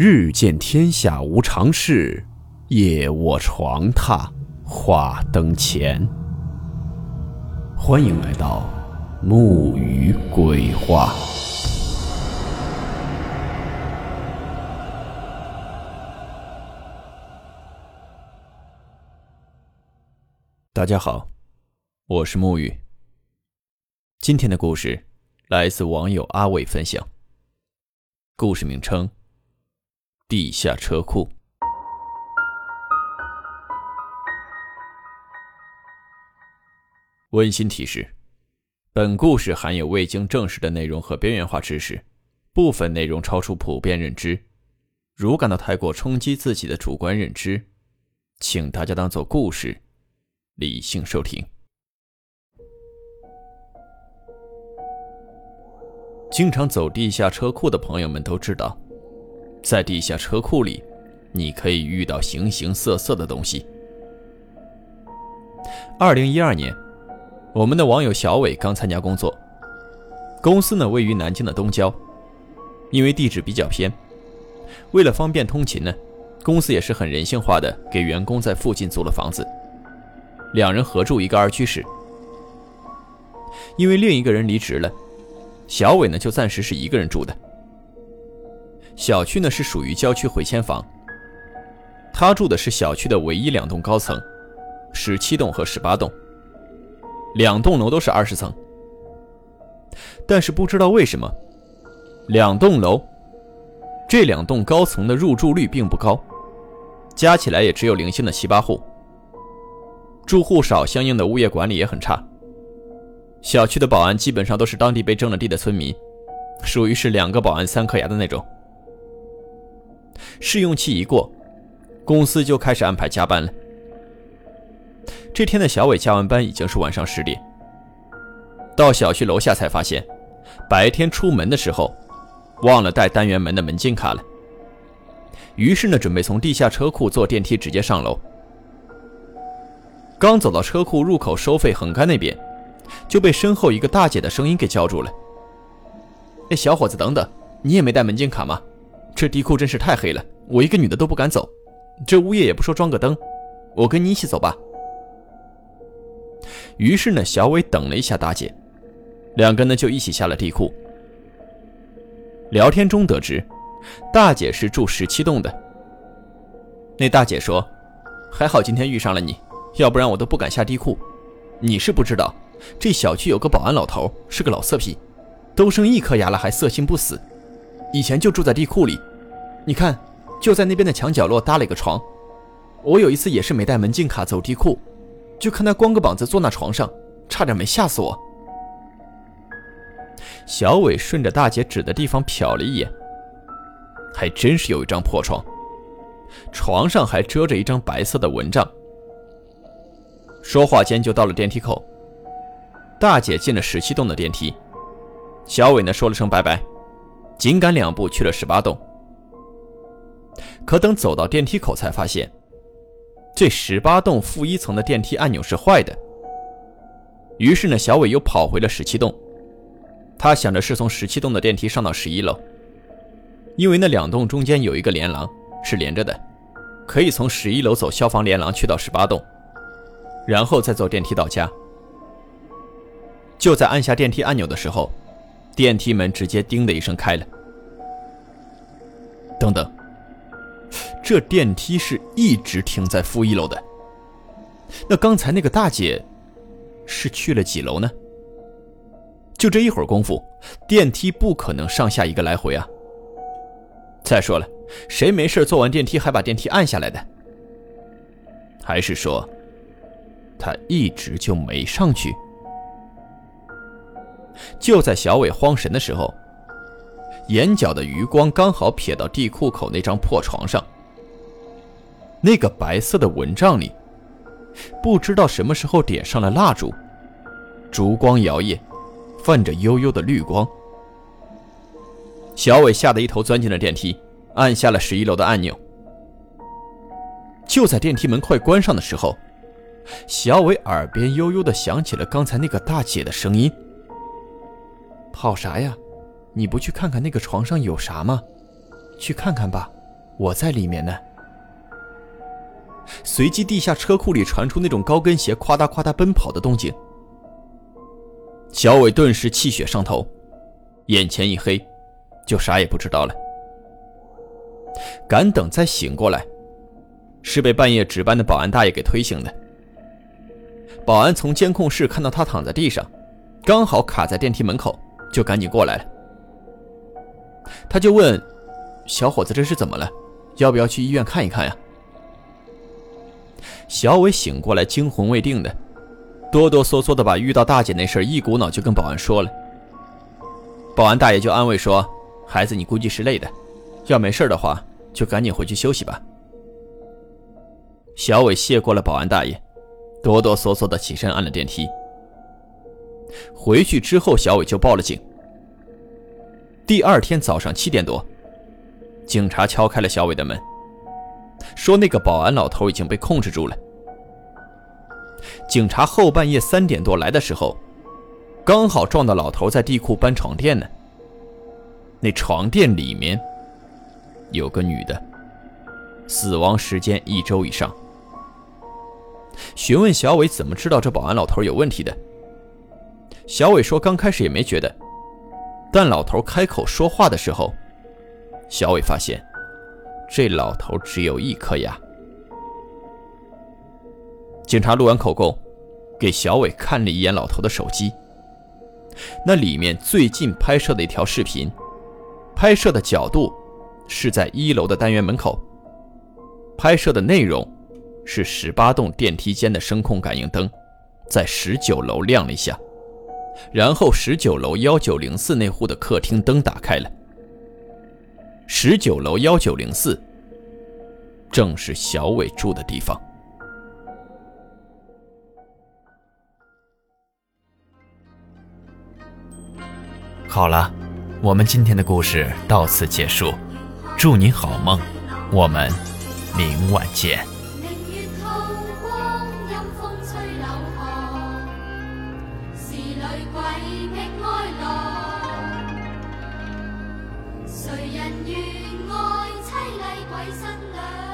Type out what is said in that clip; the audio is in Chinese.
日见天下无常事，夜卧床榻话灯前。欢迎来到木鱼鬼话。大家好，我是木鱼。今天的故事来自网友阿伟分享。故事名称：地下车库。温馨提示：本故事含有未经证实的内容和边缘化知识，部分内容超出普遍认知。如感到太过冲击自己的主观认知，请大家当做故事。理性收听。经常走地下车库的朋友们都知道，在地下车库里，你可以遇到形形色色的东西。二零一二年，我们的网友小伟刚参加工作，公司呢位于南京的东郊，因为地址比较偏，为了方便通勤呢，公司也是很人性化的，给员工在附近租了房子。两人合住一个二居室，因为另一个人离职了，小伟呢就暂时是一个人住的。小区呢是属于郊区回迁房，他住的是小区的唯一两栋高层，十七栋和十八栋，两栋楼都是二十层。但是不知道为什么，两栋楼，这两栋高层的入住率并不高，加起来也只有零星的七八户。住户少，相应的物业管理也很差。小区的保安基本上都是当地被征了地的村民，属于是两个保安三颗牙的那种。试用期一过，公司就开始安排加班了。这天的小伟加完班已经是晚上十点，到小区楼下才发现，白天出门的时候忘了带单元门的门禁卡了。于是呢，准备从地下车库坐电梯直接上楼。刚走到车库入口收费横杆那边，就被身后一个大姐的声音给叫住了。“哎，小伙子，等等，你也没带门禁卡吗？这地库真是太黑了，我一个女的都不敢走。这物业也不说装个灯，我跟你一起走吧。”于是呢，小伟等了一下大姐，两个人呢就一起下了地库。聊天中得知，大姐是住十七栋的。那大姐说：“还好今天遇上了你。”要不然我都不敢下地库。你是不知道，这小区有个保安老头，是个老色批，都剩一颗牙了还色心不死。以前就住在地库里，你看，就在那边的墙角落搭了一个床。我有一次也是没带门禁卡走地库，就看他光个膀子坐那床上，差点没吓死我。小伟顺着大姐指的地方瞟了一眼，还真是有一张破床，床上还遮着一张白色的蚊帐。说话间就到了电梯口，大姐进了十七栋的电梯，小伟呢说了声拜拜，紧赶两步去了十八栋。可等走到电梯口，才发现这十八栋负一层的电梯按钮是坏的。于是呢，小伟又跑回了十七栋，他想着是从十七栋的电梯上到十一楼，因为那两栋中间有一个连廊是连着的，可以从十一楼走消防连廊去到十八栋。然后再坐电梯到家。就在按下电梯按钮的时候，电梯门直接“叮”的一声开了。等等，这电梯是一直停在负一楼的。那刚才那个大姐是去了几楼呢？就这一会儿功夫，电梯不可能上下一个来回啊。再说了，谁没事坐完电梯还把电梯按下来的？还是说？他一直就没上去。就在小伟慌神的时候，眼角的余光刚好瞥到地库口那张破床上，那个白色的蚊帐里，不知道什么时候点上了蜡烛，烛光摇曳，泛着幽幽的绿光。小伟吓得一头钻进了电梯，按下了十一楼的按钮。就在电梯门快关上的时候。小伟耳边悠悠的响起了刚才那个大姐的声音：“跑啥呀？你不去看看那个床上有啥吗？去看看吧。”我在里面呢。随即，地下车库里传出那种高跟鞋夸嗒夸嗒奔跑的动静。小伟顿时气血上头，眼前一黑，就啥也不知道了。敢等再醒过来，是被半夜值班的保安大爷给推醒的。保安从监控室看到他躺在地上，刚好卡在电梯门口，就赶紧过来了。他就问：“小伙子，这是怎么了？要不要去医院看一看呀？”小伟醒过来，惊魂未定的，哆哆嗦嗦的把遇到大姐那事一股脑就跟保安说了。保安大爷就安慰说：“孩子，你估计是累的，要没事的话，就赶紧回去休息吧。”小伟谢过了保安大爷，哆哆嗦嗦的起身按了电梯。回去之后，小伟就报了警。第二天早上七点多，警察敲开了小伟的门。说那个保安老头已经被控制住了。警察后半夜三点多来的时候，刚好撞到老头在地库搬床垫呢。那床垫里面有个女的，死亡时间一周以上。询问小伟怎么知道这保安老头有问题的，小伟说刚开始也没觉得，但老头开口说话的时候，小伟发现。这老头只有一颗牙。警察录完口供，给小伟看了一眼老头的手机。那里面最近拍摄的一条视频，拍摄的角度是在一楼的单元门口，拍摄的内容是十八栋电梯间的声控感应灯在十九楼亮了一下，然后十九楼幺九零四那户的客厅灯打开了。十九楼幺九零四，正是小伟住的地方。好了，我们今天的故事到此结束，祝你好梦，我们明晚见。谁人愿爱妻礼鬼新娘？